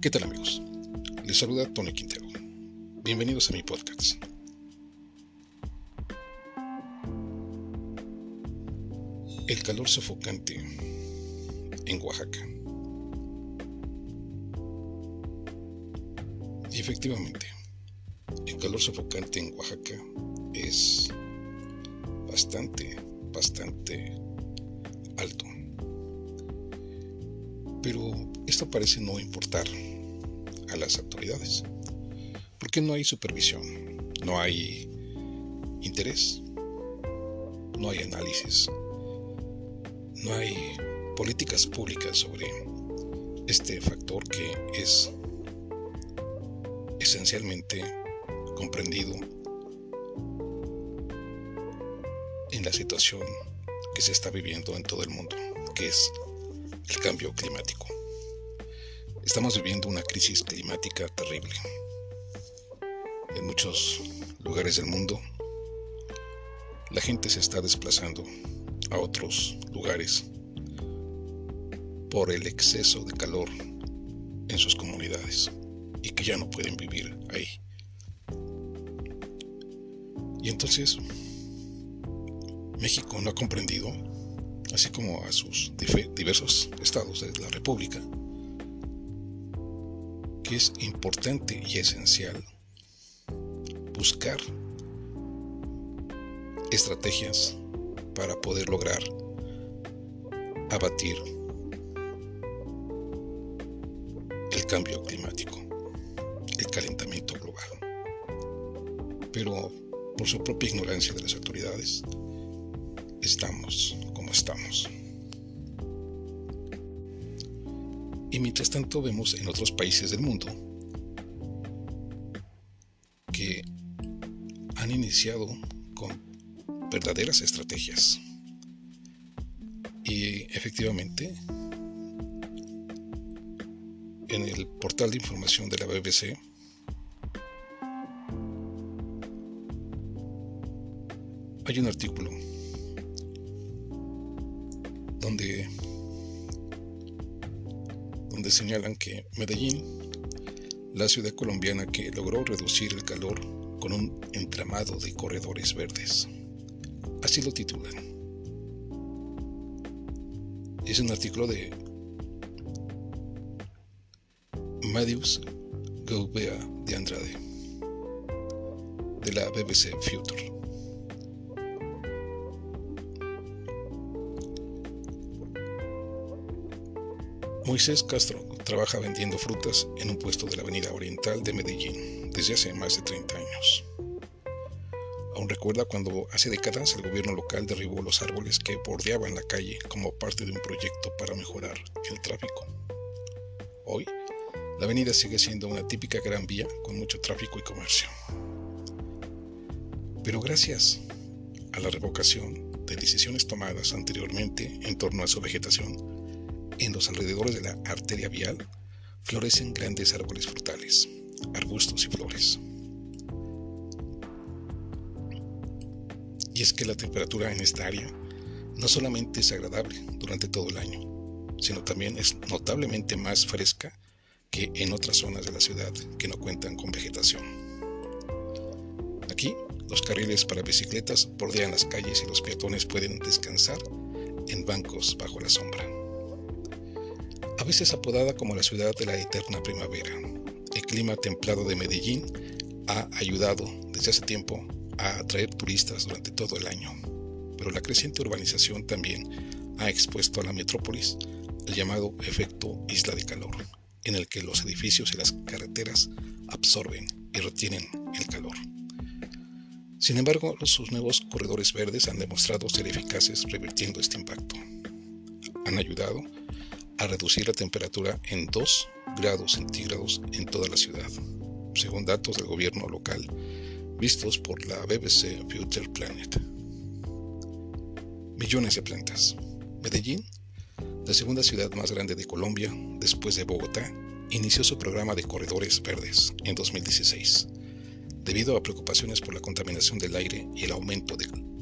¿Qué tal amigos? Les saluda Tony Quintero. Bienvenidos a mi podcast. El calor sofocante en Oaxaca. Y efectivamente, el calor sofocante en Oaxaca es bastante, bastante alto. Pero esto parece no importar a las autoridades, porque no hay supervisión, no hay interés, no hay análisis, no hay políticas públicas sobre este factor que es esencialmente comprendido en la situación que se está viviendo en todo el mundo, que es el cambio climático. Estamos viviendo una crisis climática terrible. En muchos lugares del mundo, la gente se está desplazando a otros lugares por el exceso de calor en sus comunidades y que ya no pueden vivir ahí. Y entonces México no ha comprendido, así como a sus diversos estados de la República, que es importante y esencial buscar estrategias para poder lograr abatir el cambio climático, el calentamiento global. Pero por su propia ignorancia de las autoridades, estamos estamos. Y mientras tanto vemos en otros países del mundo que han iniciado con verdaderas estrategias. Y efectivamente, en el portal de información de la BBC, hay un artículo donde, donde señalan que Medellín, la ciudad colombiana que logró reducir el calor con un entramado de corredores verdes. Así lo titulan. Es un artículo de Madius Gaubea de Andrade, de la BBC Future. Moisés Castro trabaja vendiendo frutas en un puesto de la Avenida Oriental de Medellín desde hace más de 30 años. Aún recuerda cuando hace décadas el gobierno local derribó los árboles que bordeaban la calle como parte de un proyecto para mejorar el tráfico. Hoy, la avenida sigue siendo una típica gran vía con mucho tráfico y comercio. Pero gracias a la revocación de decisiones tomadas anteriormente en torno a su vegetación, en los alrededores de la arteria vial florecen grandes árboles frutales, arbustos y flores. Y es que la temperatura en esta área no solamente es agradable durante todo el año, sino también es notablemente más fresca que en otras zonas de la ciudad que no cuentan con vegetación. Aquí, los carriles para bicicletas bordean las calles y los peatones pueden descansar en bancos bajo la sombra. A veces apodada como la ciudad de la eterna primavera, el clima templado de Medellín ha ayudado desde hace tiempo a atraer turistas durante todo el año, pero la creciente urbanización también ha expuesto a la metrópolis el llamado efecto isla de calor, en el que los edificios y las carreteras absorben y retienen el calor. Sin embargo, sus nuevos corredores verdes han demostrado ser eficaces revirtiendo este impacto. Han ayudado a reducir la temperatura en 2 grados centígrados en toda la ciudad, según datos del gobierno local vistos por la BBC Future Planet. Millones de plantas. Medellín, la segunda ciudad más grande de Colombia después de Bogotá, inició su programa de corredores verdes en 2016, debido a preocupaciones por la contaminación del aire y el aumento calor.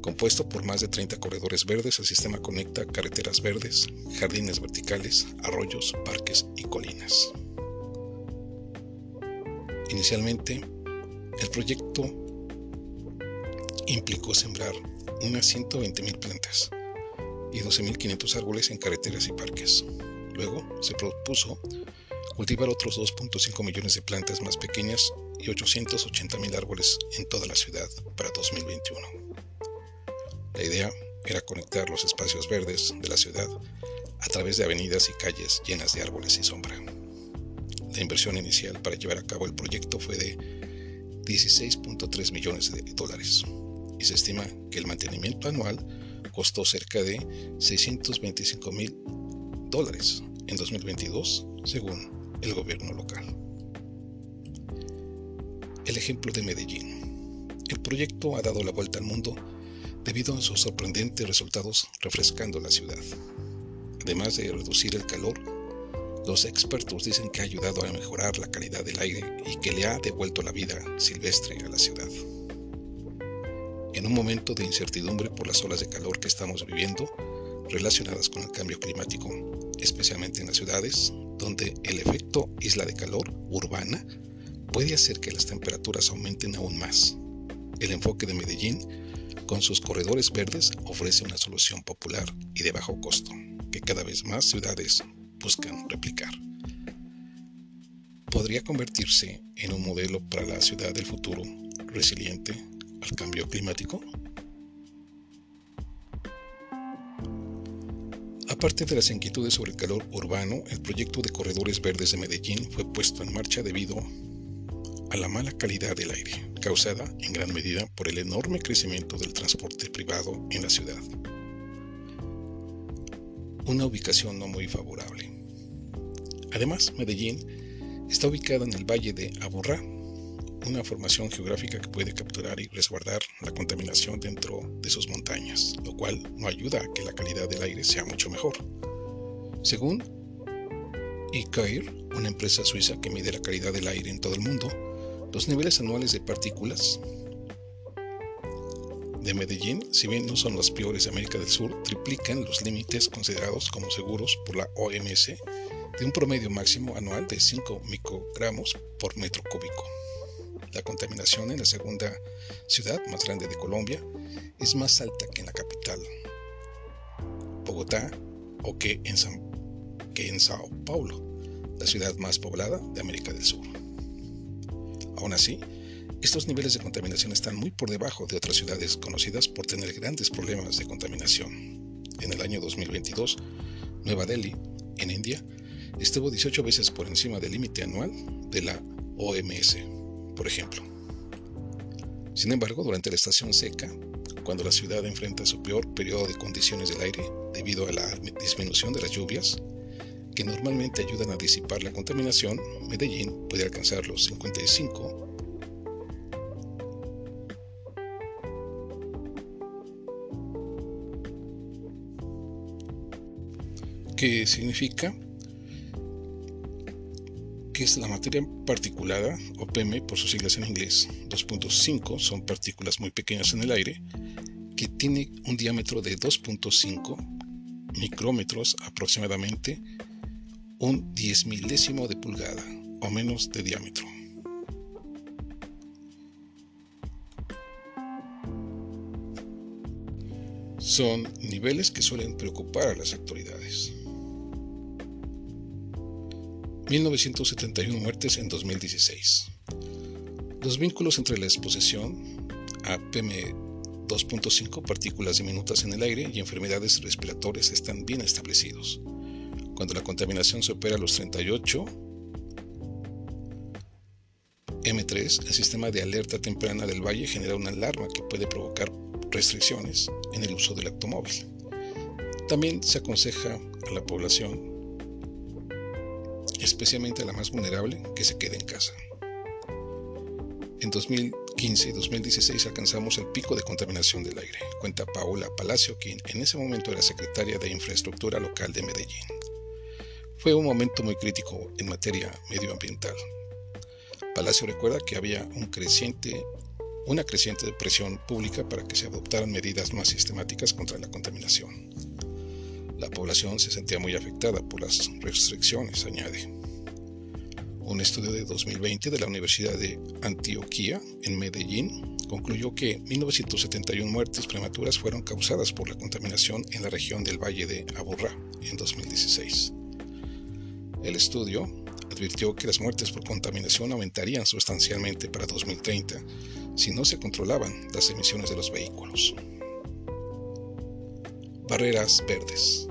Compuesto por más de 30 corredores verdes, el sistema conecta carreteras verdes, jardines verticales, arroyos, parques y colinas. Inicialmente, el proyecto implicó sembrar unas 120.000 plantas y 12.500 árboles en carreteras y parques. Luego se propuso cultivar otros 2.5 millones de plantas más pequeñas y 880.000 árboles en toda la ciudad para 2021. La idea era conectar los espacios verdes de la ciudad a través de avenidas y calles llenas de árboles y sombra. La inversión inicial para llevar a cabo el proyecto fue de 16.3 millones de dólares y se estima que el mantenimiento anual costó cerca de 625 mil dólares en 2022, según el gobierno local. El ejemplo de Medellín. El proyecto ha dado la vuelta al mundo debido a sus sorprendentes resultados refrescando la ciudad. Además de reducir el calor, los expertos dicen que ha ayudado a mejorar la calidad del aire y que le ha devuelto la vida silvestre a la ciudad. En un momento de incertidumbre por las olas de calor que estamos viviendo relacionadas con el cambio climático, especialmente en las ciudades, donde el efecto isla de calor urbana puede hacer que las temperaturas aumenten aún más. El enfoque de Medellín, con sus corredores verdes, ofrece una solución popular y de bajo costo, que cada vez más ciudades buscan replicar. Podría convertirse en un modelo para la ciudad del futuro, resiliente al cambio climático. Aparte de las inquietudes sobre el calor urbano, el proyecto de corredores verdes de Medellín fue puesto en marcha debido a la mala calidad del aire, causada en gran medida por el enorme crecimiento del transporte privado en la ciudad. Una ubicación no muy favorable. Además, Medellín está ubicada en el valle de Aburrá, una formación geográfica que puede capturar y resguardar la contaminación dentro de sus montañas, lo cual no ayuda a que la calidad del aire sea mucho mejor. Según eCair, una empresa suiza que mide la calidad del aire en todo el mundo, los niveles anuales de partículas de Medellín, si bien no son los peores de América del Sur, triplican los límites considerados como seguros por la OMS de un promedio máximo anual de 5 microgramos por metro cúbico. La contaminación en la segunda ciudad más grande de Colombia es más alta que en la capital, Bogotá, o que en, que en Sao Paulo, la ciudad más poblada de América del Sur. Aún así, estos niveles de contaminación están muy por debajo de otras ciudades conocidas por tener grandes problemas de contaminación. En el año 2022, Nueva Delhi, en India, estuvo 18 veces por encima del límite anual de la OMS, por ejemplo. Sin embargo, durante la estación seca, cuando la ciudad enfrenta su peor periodo de condiciones del aire debido a la disminución de las lluvias, que normalmente ayudan a disipar la contaminación, Medellín puede alcanzar los 55 que significa es la materia particulada, o PM por sus siglas en inglés. 2.5 son partículas muy pequeñas en el aire, que tiene un diámetro de 2.5 micrómetros aproximadamente, un diez milésimo de pulgada o menos de diámetro. Son niveles que suelen preocupar a las autoridades. 1971 muertes en 2016. Los vínculos entre la exposición a PM2.5, partículas diminutas en el aire, y enfermedades respiratorias están bien establecidos. Cuando la contaminación supera los 38 M3, el sistema de alerta temprana del valle genera una alarma que puede provocar restricciones en el uso del automóvil. También se aconseja a la población especialmente a la más vulnerable, que se quede en casa. En 2015 y 2016 alcanzamos el pico de contaminación del aire, cuenta Paola Palacio, quien en ese momento era secretaria de Infraestructura Local de Medellín. Fue un momento muy crítico en materia medioambiental. Palacio recuerda que había una creciente presión pública para que se adoptaran medidas más sistemáticas contra la contaminación. La población se sentía muy afectada por las restricciones, añade. Un estudio de 2020 de la Universidad de Antioquia, en Medellín, concluyó que 1971 muertes prematuras fueron causadas por la contaminación en la región del Valle de Aburrá en 2016. El estudio advirtió que las muertes por contaminación aumentarían sustancialmente para 2030 si no se controlaban las emisiones de los vehículos. Barreras verdes.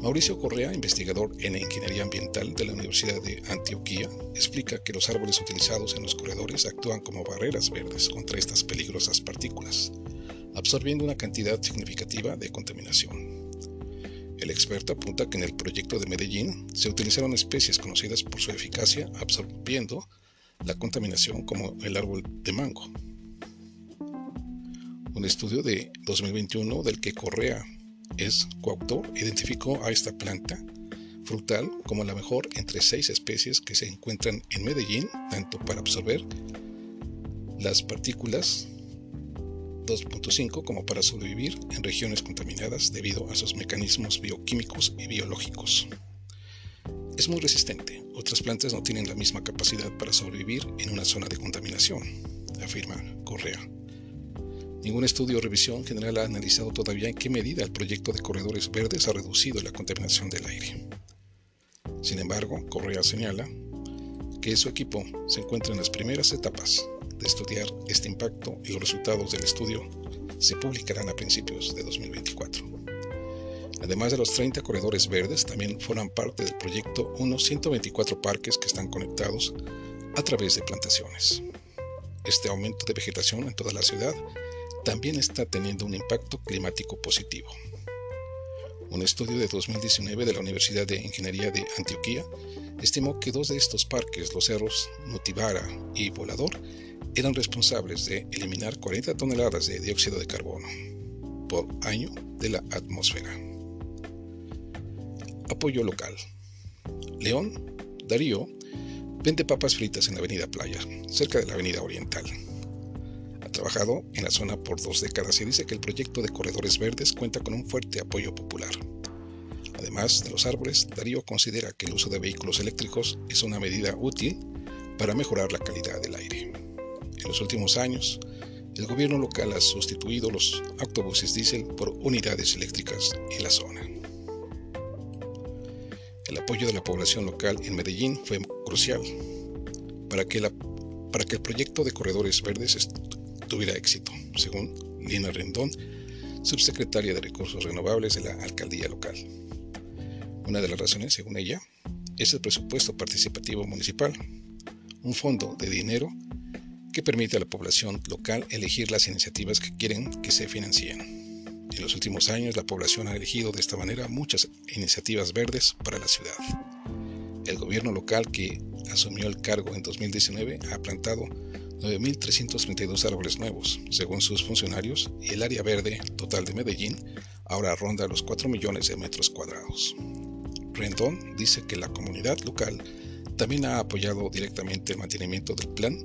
Mauricio Correa, investigador en ingeniería ambiental de la Universidad de Antioquia, explica que los árboles utilizados en los corredores actúan como barreras verdes contra estas peligrosas partículas, absorbiendo una cantidad significativa de contaminación. El experto apunta que en el proyecto de Medellín se utilizaron especies conocidas por su eficacia absorbiendo la contaminación como el árbol de mango. Un estudio de 2021 del que Correa es coautor, identificó a esta planta frutal como la mejor entre seis especies que se encuentran en Medellín, tanto para absorber las partículas 2.5 como para sobrevivir en regiones contaminadas debido a sus mecanismos bioquímicos y biológicos. Es muy resistente, otras plantas no tienen la misma capacidad para sobrevivir en una zona de contaminación, afirma Correa. Ningún estudio o revisión general ha analizado todavía en qué medida el proyecto de corredores verdes ha reducido la contaminación del aire. Sin embargo, Correa señala que su equipo se encuentra en las primeras etapas de estudiar este impacto y los resultados del estudio se publicarán a principios de 2024. Además de los 30 corredores verdes, también forman parte del proyecto unos 124 parques que están conectados a través de plantaciones. Este aumento de vegetación en toda la ciudad también está teniendo un impacto climático positivo. Un estudio de 2019 de la Universidad de Ingeniería de Antioquia estimó que dos de estos parques, los cerros Nutibara y Volador, eran responsables de eliminar 40 toneladas de dióxido de carbono por año de la atmósfera. Apoyo local. León, Darío, vende papas fritas en la Avenida Playa, cerca de la Avenida Oriental trabajado en la zona por dos décadas y dice que el proyecto de corredores verdes cuenta con un fuerte apoyo popular. Además de los árboles, Darío considera que el uso de vehículos eléctricos es una medida útil para mejorar la calidad del aire. En los últimos años, el gobierno local ha sustituido los autobuses diésel por unidades eléctricas en la zona. El apoyo de la población local en Medellín fue crucial para que, para que el proyecto de corredores verdes tuviera éxito, según Lina Rendón, subsecretaria de Recursos Renovables de la Alcaldía Local. Una de las razones, según ella, es el presupuesto participativo municipal, un fondo de dinero que permite a la población local elegir las iniciativas que quieren que se financien. En los últimos años, la población ha elegido de esta manera muchas iniciativas verdes para la ciudad. El gobierno local que asumió el cargo en 2019 ha plantado 9.332 árboles nuevos, según sus funcionarios, y el área verde total de Medellín ahora ronda los 4 millones de metros cuadrados. Rendón dice que la comunidad local también ha apoyado directamente el mantenimiento del plan,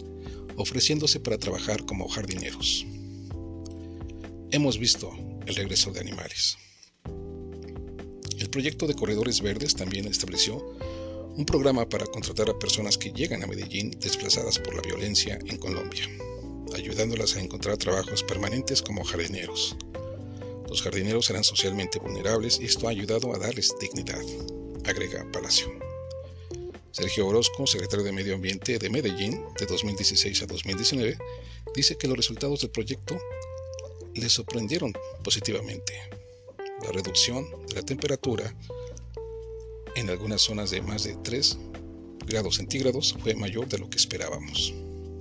ofreciéndose para trabajar como jardineros. Hemos visto el regreso de animales. El proyecto de corredores verdes también estableció un programa para contratar a personas que llegan a Medellín desplazadas por la violencia en Colombia, ayudándolas a encontrar trabajos permanentes como jardineros. Los jardineros eran socialmente vulnerables y esto ha ayudado a darles dignidad, agrega Palacio. Sergio Orozco, secretario de Medio Ambiente de Medellín de 2016 a 2019, dice que los resultados del proyecto le sorprendieron positivamente. La reducción de la temperatura en algunas zonas de más de 3 grados centígrados fue mayor de lo que esperábamos,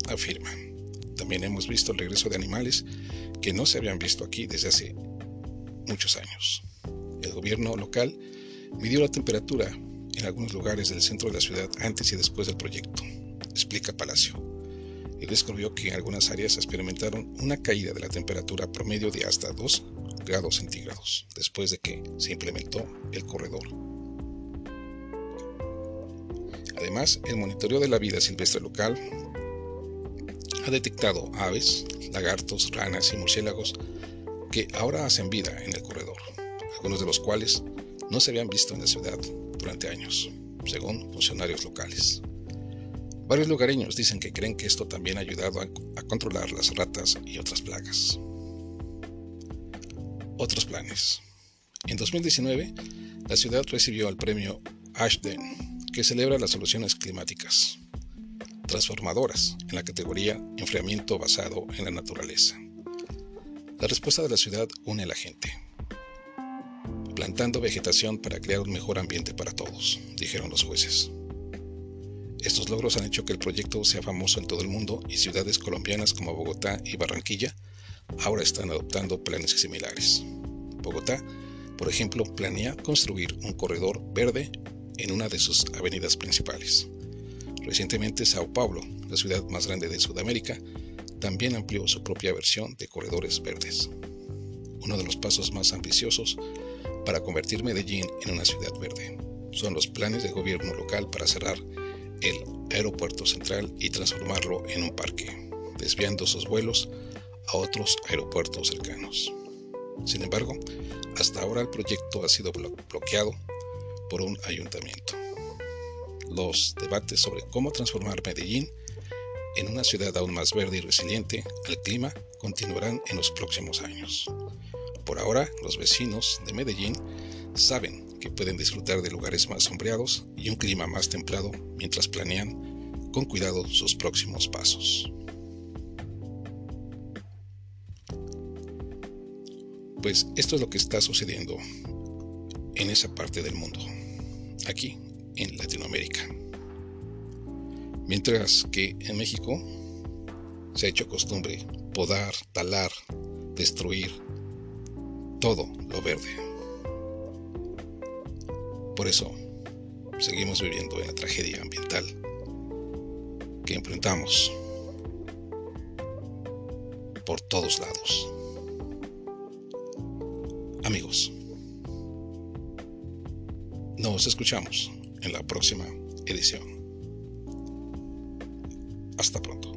afirma. También hemos visto el regreso de animales que no se habían visto aquí desde hace muchos años. El gobierno local midió la temperatura en algunos lugares del centro de la ciudad antes y después del proyecto, explica Palacio. Y descubrió que en algunas áreas experimentaron una caída de la temperatura promedio de hasta 2 grados centígrados después de que se implementó el corredor Además, el monitoreo de la vida silvestre local ha detectado aves, lagartos, ranas y murciélagos que ahora hacen vida en el corredor, algunos de los cuales no se habían visto en la ciudad durante años, según funcionarios locales. Varios lugareños dicen que creen que esto también ha ayudado a, controlar las ratas y otras plagas. Otros planes. En 2019, la ciudad recibió el premio Ashden, que celebra las soluciones climáticas transformadoras en la categoría enfriamiento basado en la naturaleza. La respuesta de la ciudad une a la gente, plantando vegetación para crear un mejor ambiente para todos, dijeron los jueces. Estos logros han hecho que el proyecto sea famoso en todo el mundo y ciudades colombianas como Bogotá y Barranquilla ahora están adoptando planes similares. Bogotá, por ejemplo, planea construir un corredor verde en una de sus avenidas principales. Recientemente Sao Paulo, la ciudad más grande de Sudamérica, también amplió su propia versión de corredores verdes. Uno de los pasos más ambiciosos para convertir Medellín en una ciudad verde son los planes del gobierno local para cerrar el aeropuerto central y transformarlo en un parque, desviando sus vuelos a otros aeropuertos cercanos. Sin embargo, hasta ahora el proyecto ha sido bloqueado por un ayuntamiento. Los debates sobre cómo transformar Medellín en una ciudad aún más verde y resiliente al clima continuarán en los próximos años. Por ahora, los vecinos de Medellín saben que pueden disfrutar de lugares más sombreados y un clima más templado mientras planean con cuidado sus próximos pasos. Pues esto es lo que está sucediendo en esa parte del mundo, aquí en Latinoamérica. Mientras que en México se ha hecho costumbre podar, talar, destruir todo lo verde. Por eso, seguimos viviendo en la tragedia ambiental que enfrentamos por todos lados. Amigos, nos escuchamos en la próxima edición. Hasta pronto.